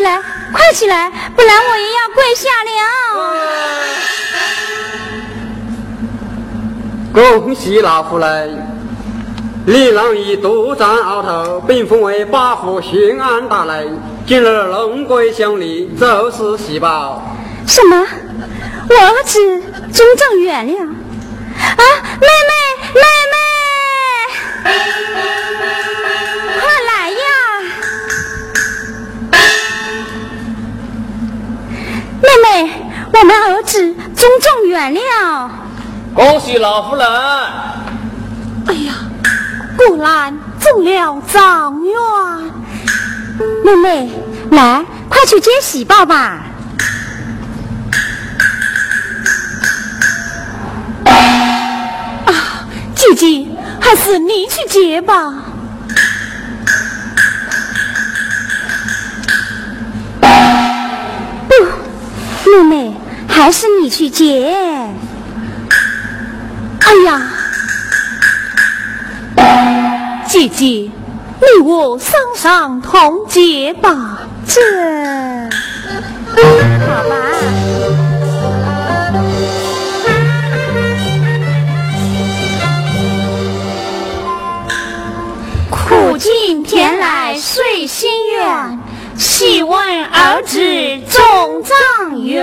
起来，快起来，不然我也要跪下了。恭喜老夫人，李郎已独占鳌头，并封为八府巡按大人。今日龙归乡里，就是喜报。什么？我儿子中正原谅？啊，妹妹，妹中状元了，恭喜老夫人！哎呀，果然中了状元。妹妹，来，快去接喜报吧。啊姐姐，还是你去接吧。不，妹妹，还是你去接。哎呀，姐姐，你我双双同结吧。这，好吧。苦尽甜来随心愿，喜问儿子总状元。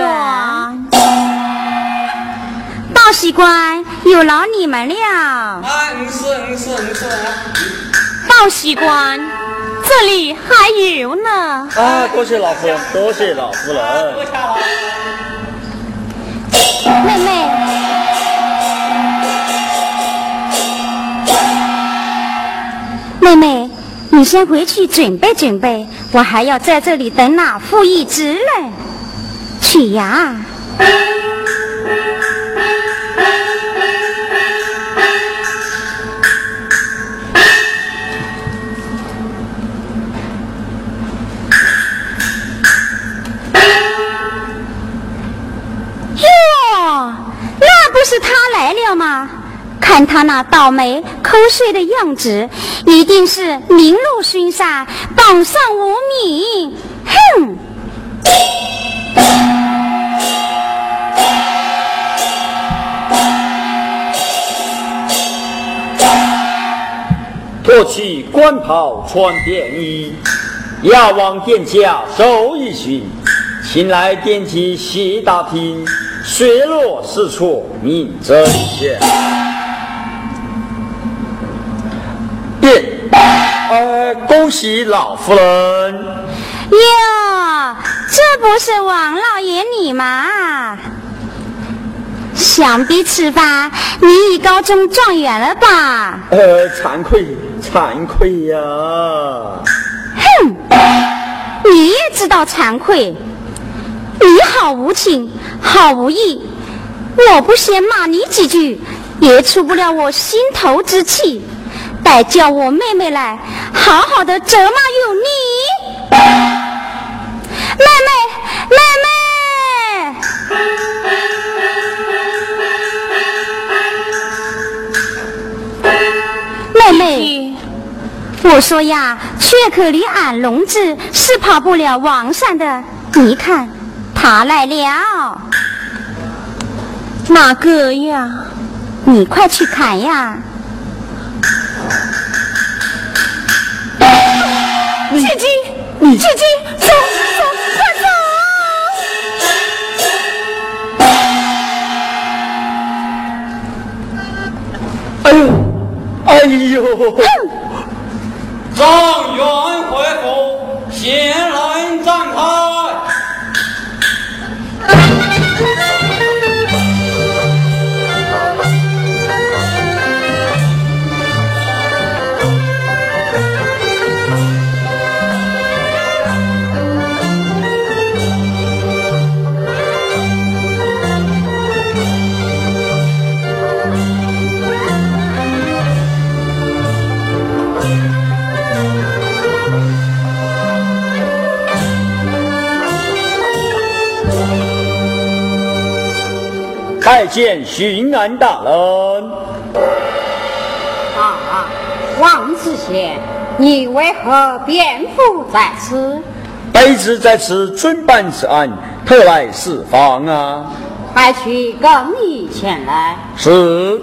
报喜官有劳你们了。嗯是嗯是嗯是。报喜官，这里还有呢。啊，多谢老夫人，多谢老夫人。妹妹。妹你先回去准备准备，我还要在这里等老傅一职呢。去呀！哟，那不是他来了吗？看他那倒霉瞌睡的样子，一定是名落孙山，榜上无名。哼！脱去官袍穿便衣，押往殿下走一巡，请来殿前细打听，水落石出明真相。呃，恭喜老夫人！哟，这不是王老爷你吗？想必此番你已高中状元了吧？呃，惭愧，惭愧呀！哼，你也知道惭愧？你好无情，好无义，我不先骂你几句，也出不了我心头之气。待叫我妹妹来，好好的责骂有你。妹妹，妹妹，妹妹，我说呀，雀可离俺笼子是跑不了王山的。你看，他来了。哪个呀？你快去看呀！姐姐，姐姐，走走，快走！哎呦，哎呦！状元回府，县令见巡按大人。啊，王知县，你为何便伏在此？卑职在此遵办此案，特来释放啊！快去更衣前来。是。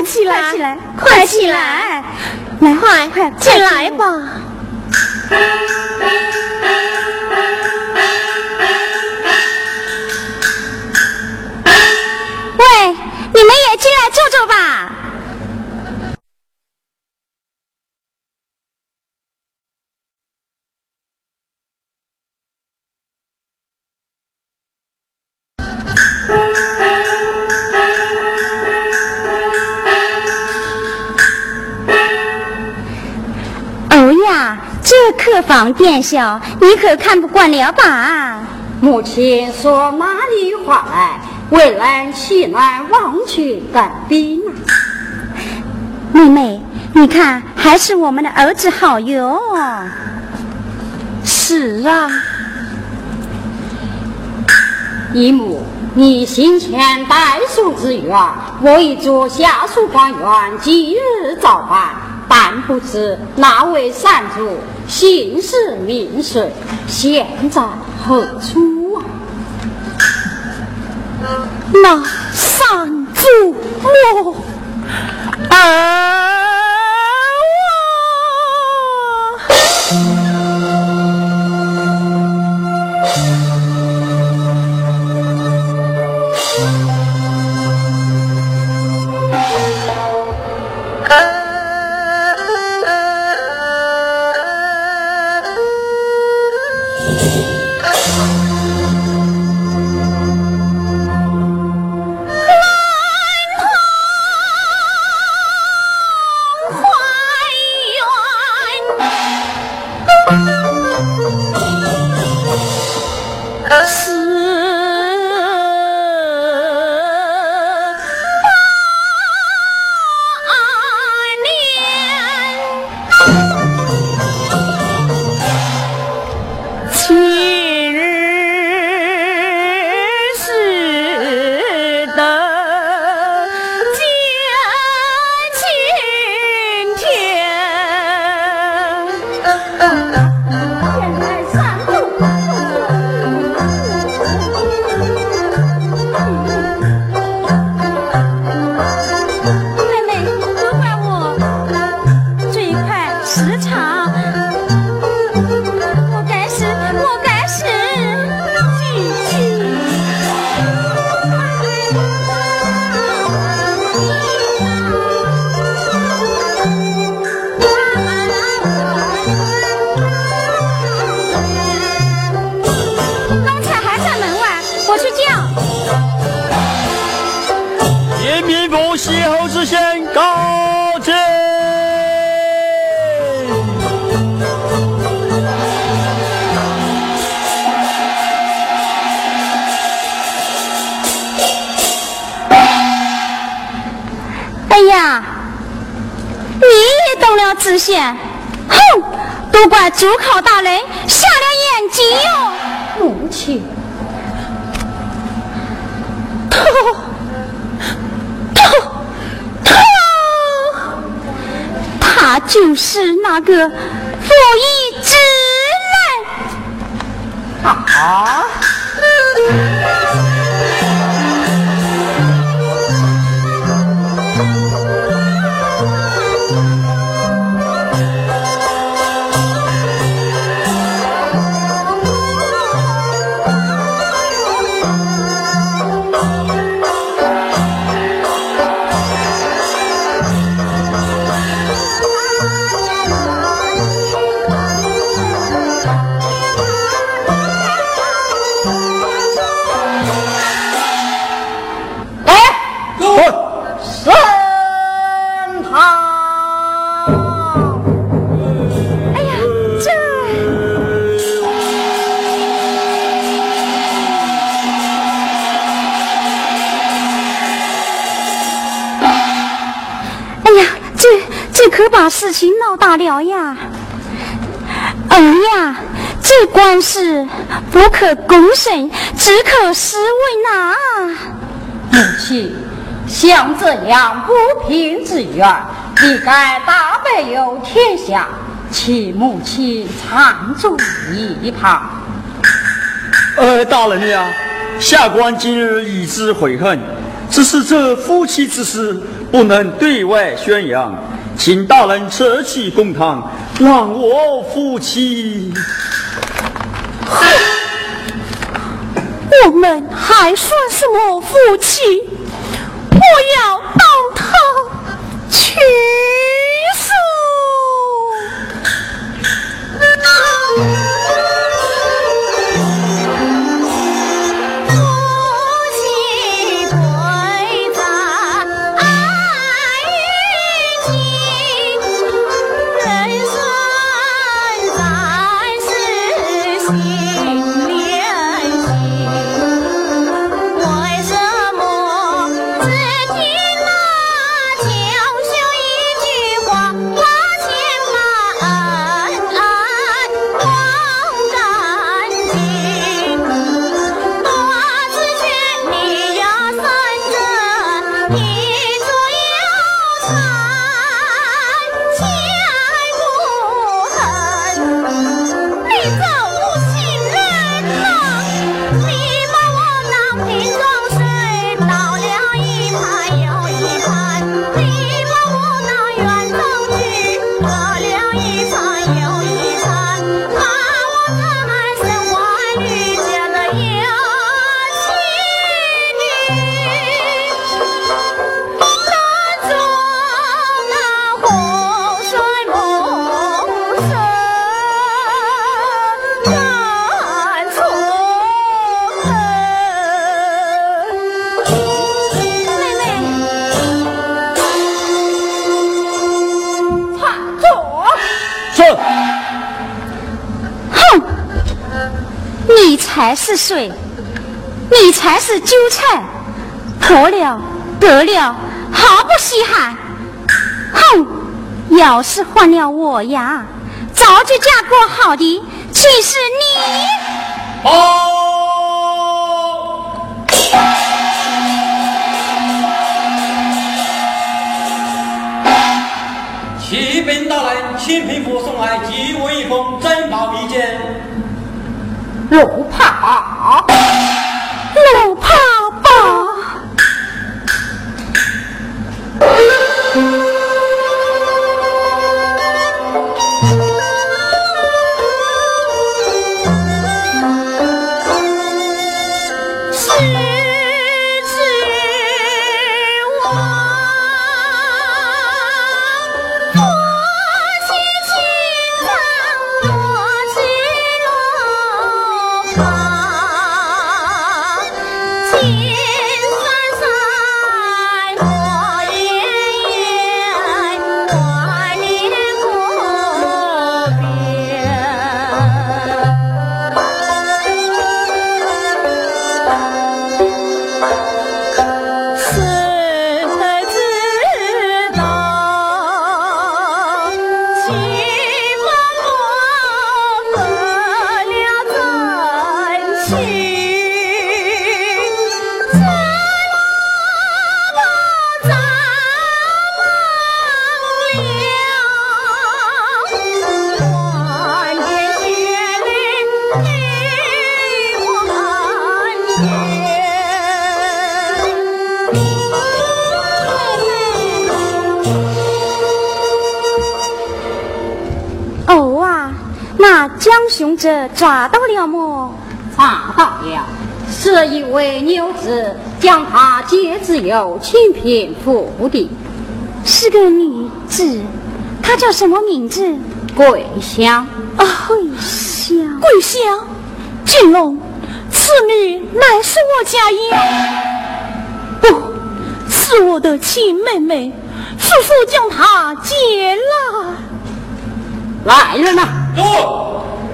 快起来，快起来，快起来，来，快快进来吧。喂，你们也进来坐坐吧。客房店小，你可看不惯了吧？母亲说哪里话来？为人岂能忘去干兵呢？妹妹，你看，还是我们的儿子好哟。是啊，姨母，你行前代书之愿，我已做下属官员，即日照办。但不知那位善主姓氏名谁，现在何处啊？那善主我儿。就是那个负义之人啊！可把事情闹大了呀！儿呀，这官司不可公审，只可私问呐。母亲，像这样不平之冤，必该大白有天下，请母亲常住一旁。呃，大人呀，下官今日已知悔恨，只是这夫妻之事不能对外宣扬。请大人撤弃公堂，让我夫妻。我们还算是我夫妻？我要当他去才是水，你才是韭菜，破了得了，毫不稀罕。哼，要是换了我呀，早就嫁过好的，岂是你？哦，启禀大人，清平府送来极为一封珍宝一件。我不怕。者抓到了么？查到了，是一位牛子将他劫自有清平府的，是个女子，她叫什么名字？桂香。啊，桂香，桂香，金龙，此女乃是我家燕，不是我的亲妹妹，叔叔将她接了。来人呐！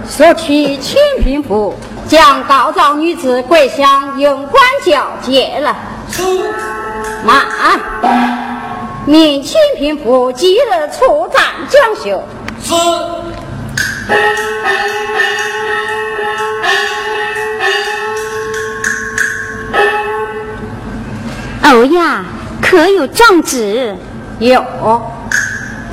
说去清平府，将告状女子桂香用官交接了。慢，命清平府即日出战将秀。是。欧呀，可有状纸？有。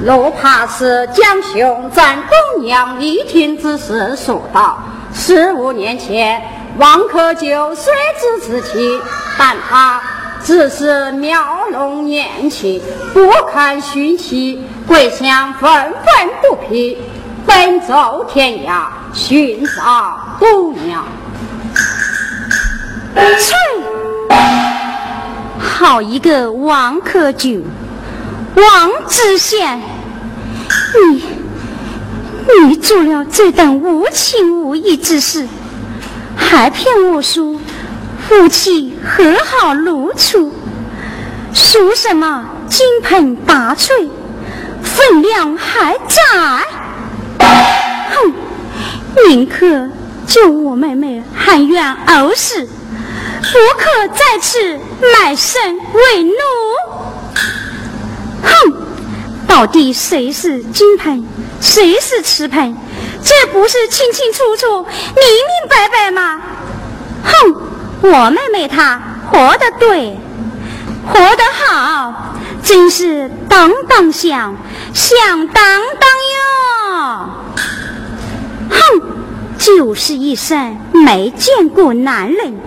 罗帕斯将兄在东阳一听之事说道：十五年前，王克久虽知之妻，但他只是描弄年轻，不堪寻妻，桂香愤愤不平，奔走天涯寻找姑娘。切！好一个王克久，王知县！你，你做了这等无情无义之事，还骗我说夫妻和好如初，说什么金盆拔翠，分量还在。哼，宁可救我妹妹，含冤而死，不可在此卖身为奴。哼！到底谁是金盆，谁是瓷盆？这不是清清楚楚、明明白白吗？哼！我妹妹她活得对，活得好，真是当当响，响当当哟！哼！就是一生没见过男人，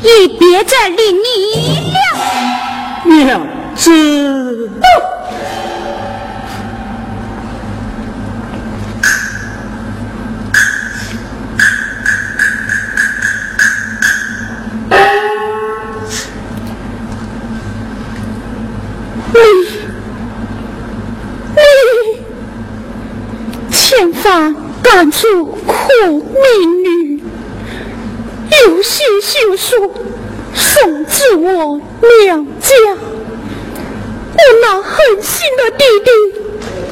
也别再理你了。娘。你你千帆赶出苦命女，有心休书送至我娘家。我那狠心的弟弟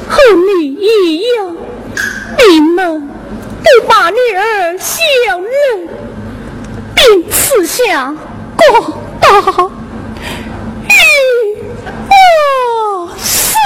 和你一样你们不把女儿小人并赐下广大玉不死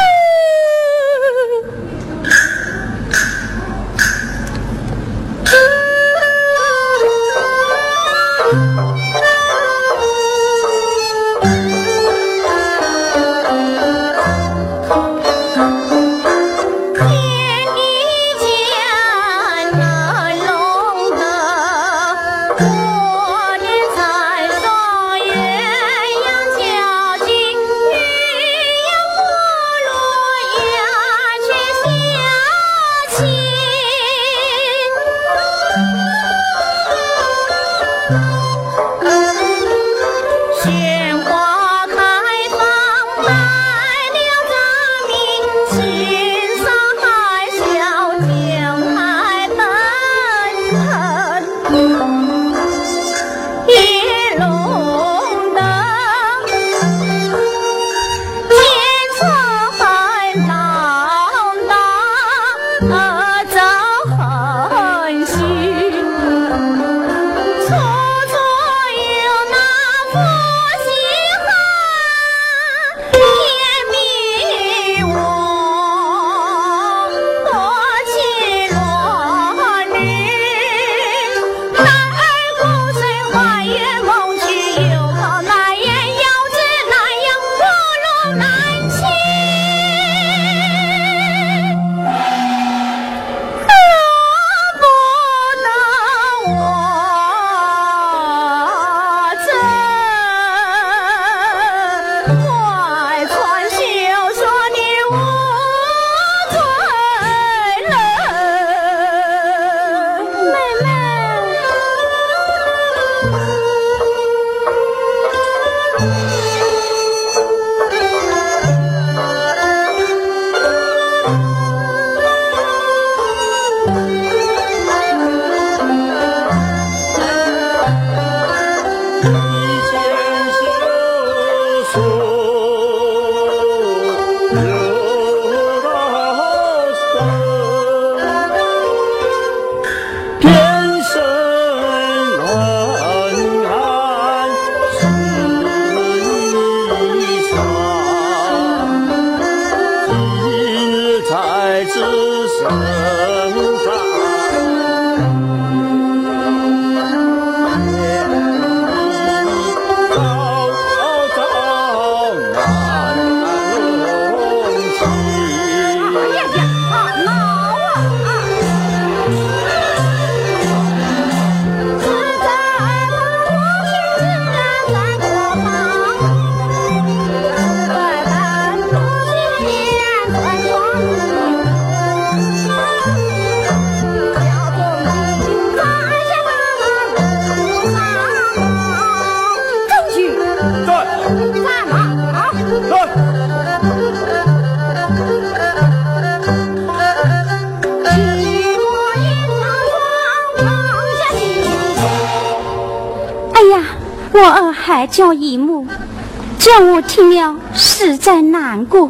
听了实在难过，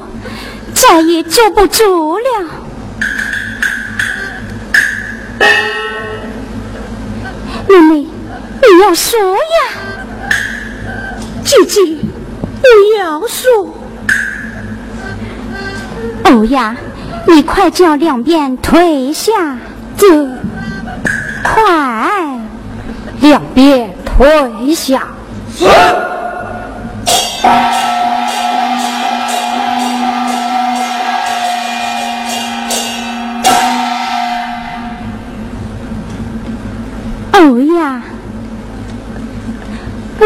再也坐不住了。妹妹，你要说呀，姐姐，你要说。欧呀，你快叫两边退下，这快，两边退下。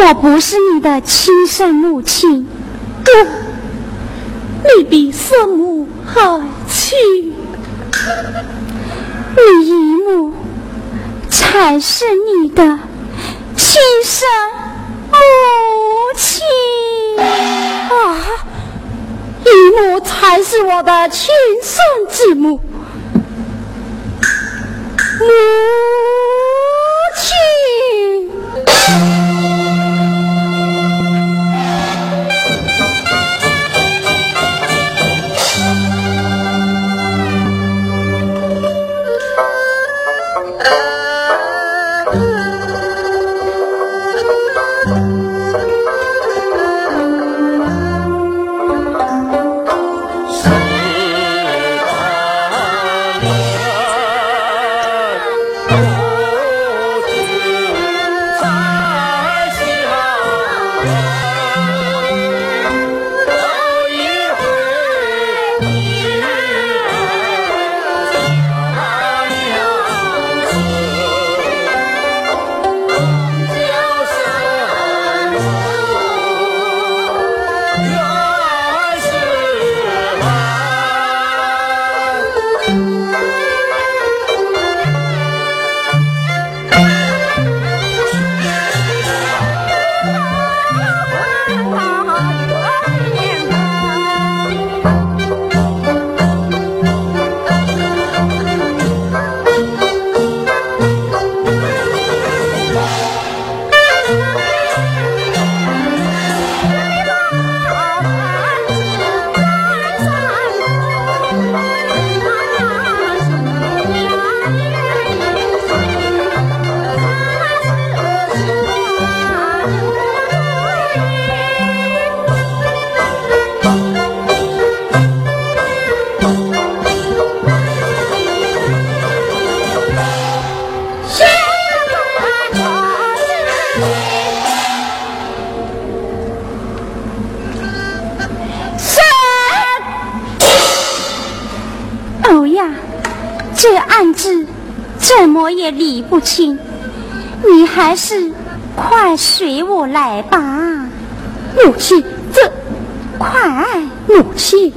我不是你的亲生母亲，不，你比生母还亲，你姨母才是你的亲生。母亲啊，姨母才是我的亲生之母，母是，怎么也理不清，你还是快随我来吧，母亲。这，快，母亲。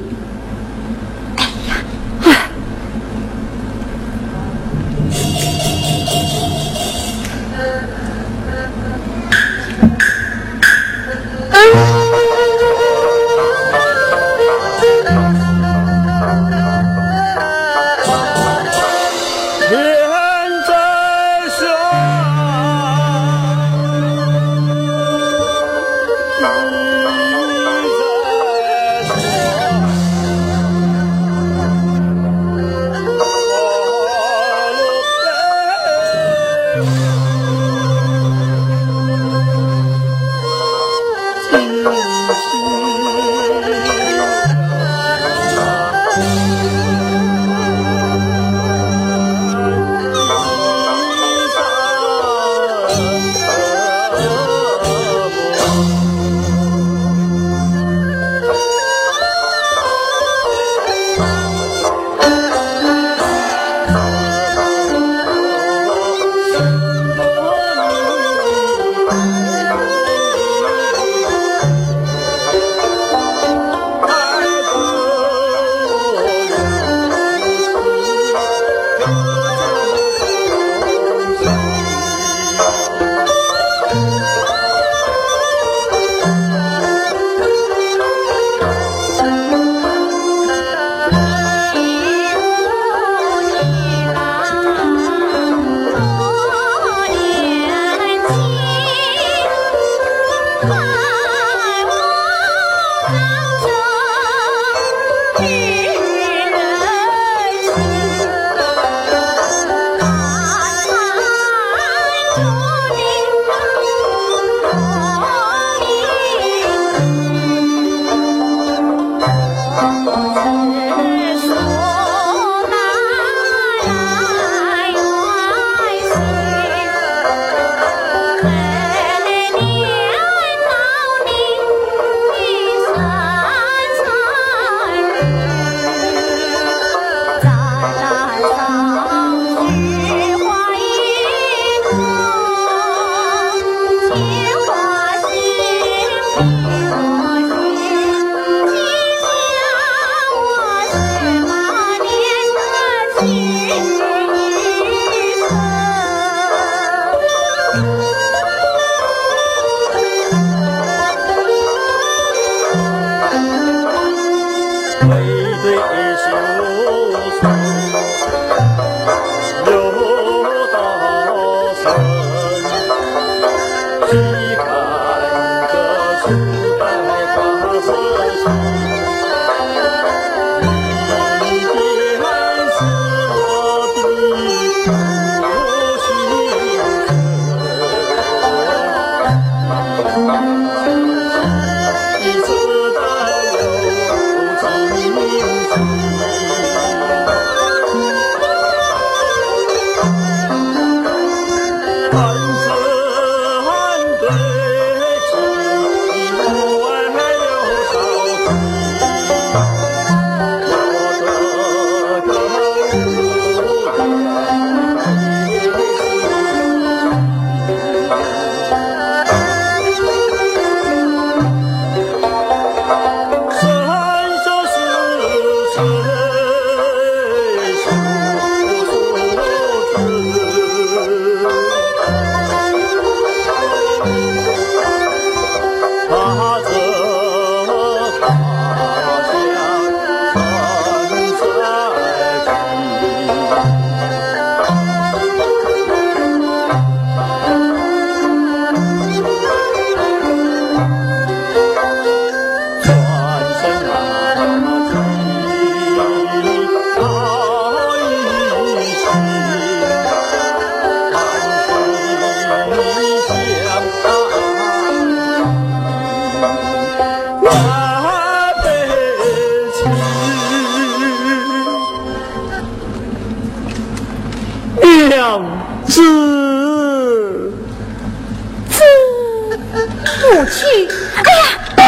去，哎呀，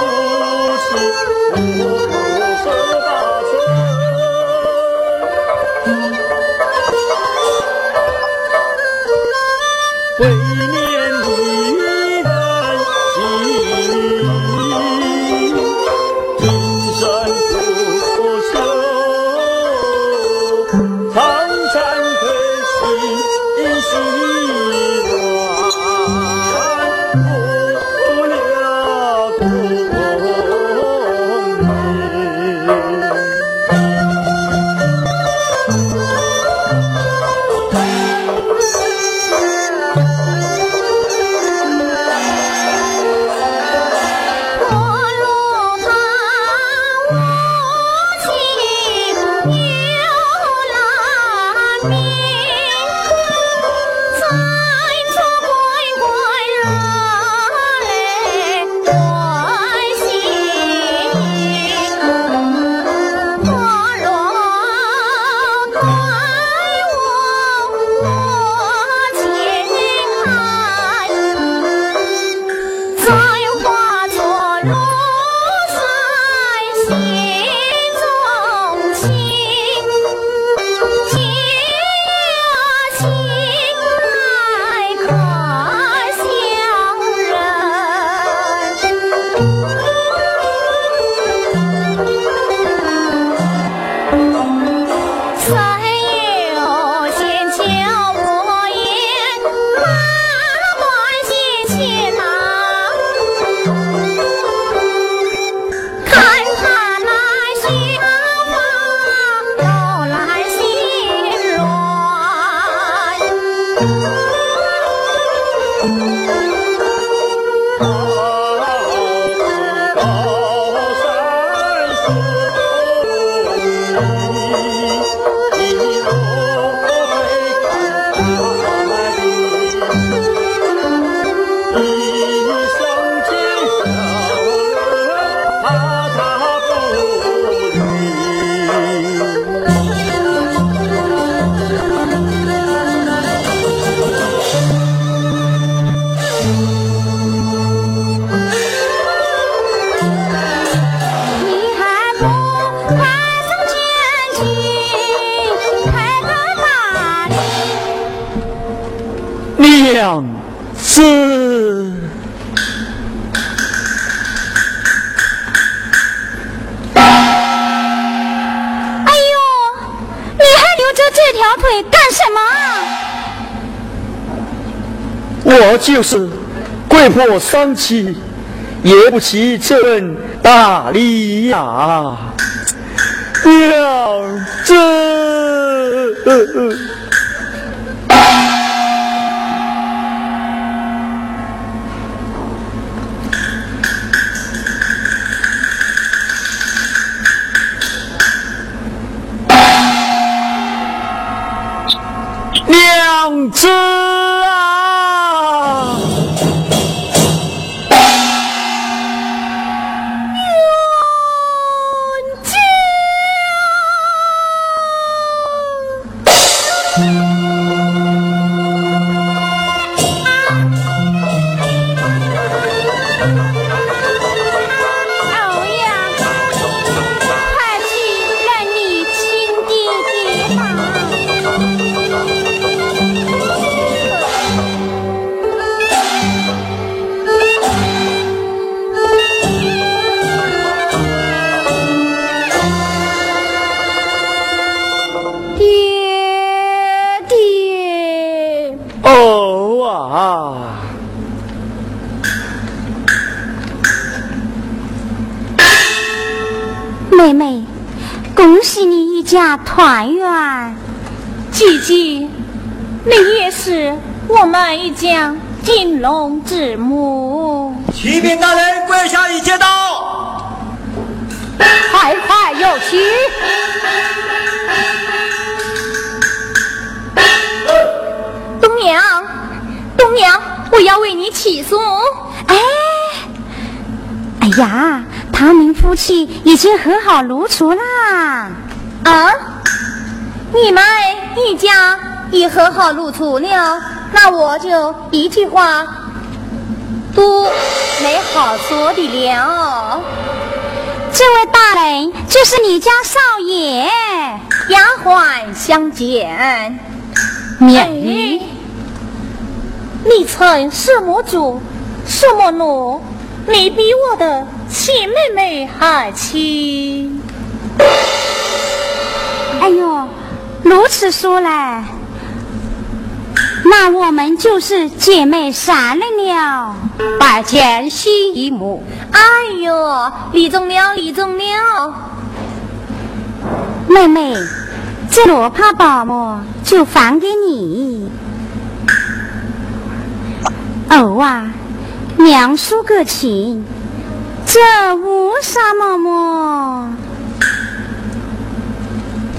哦苏 Lord. 我就是跪破三妻，也不起这份大礼呀，娘子，娘子。团圆。姐姐，你也是我们一家金龙之母。启禀大人，跪下已接到，快快有请。东娘，东娘，我要为你起诉。哎，哎呀，他们夫妻已经和好如初啦。啊，你们一家已和好如初了，那我就一句话都没好说的了。这位大人就是你家少爷，丫鬟相见。免礼。你曾什么主，什么奴？你比我的亲妹妹还亲。哎呦，如此说来，那我们就是姐妹三人了。拜见新姨母。哎呦，李中了，李中了。妹妹，这罗帕宝么就还给你。哦啊，娘说个情，这无什么么，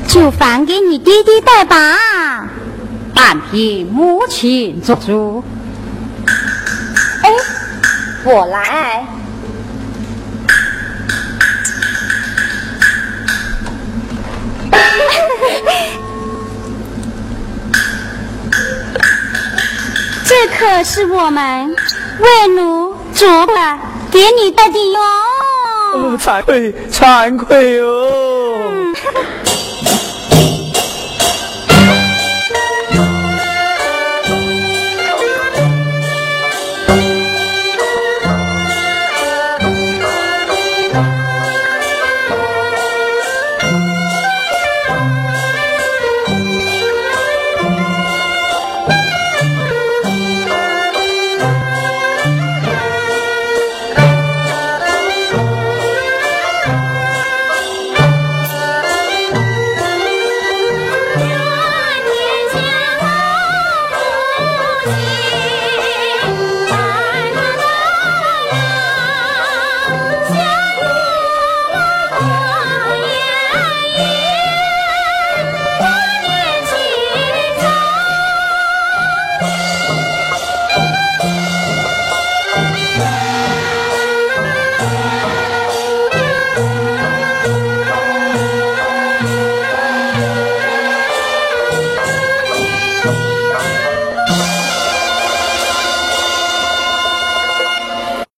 就还给你爹爹带吧。但凭母亲做主。哎，我来。这可是我们为奴做的给你带的哟。惭愧，惭愧哦。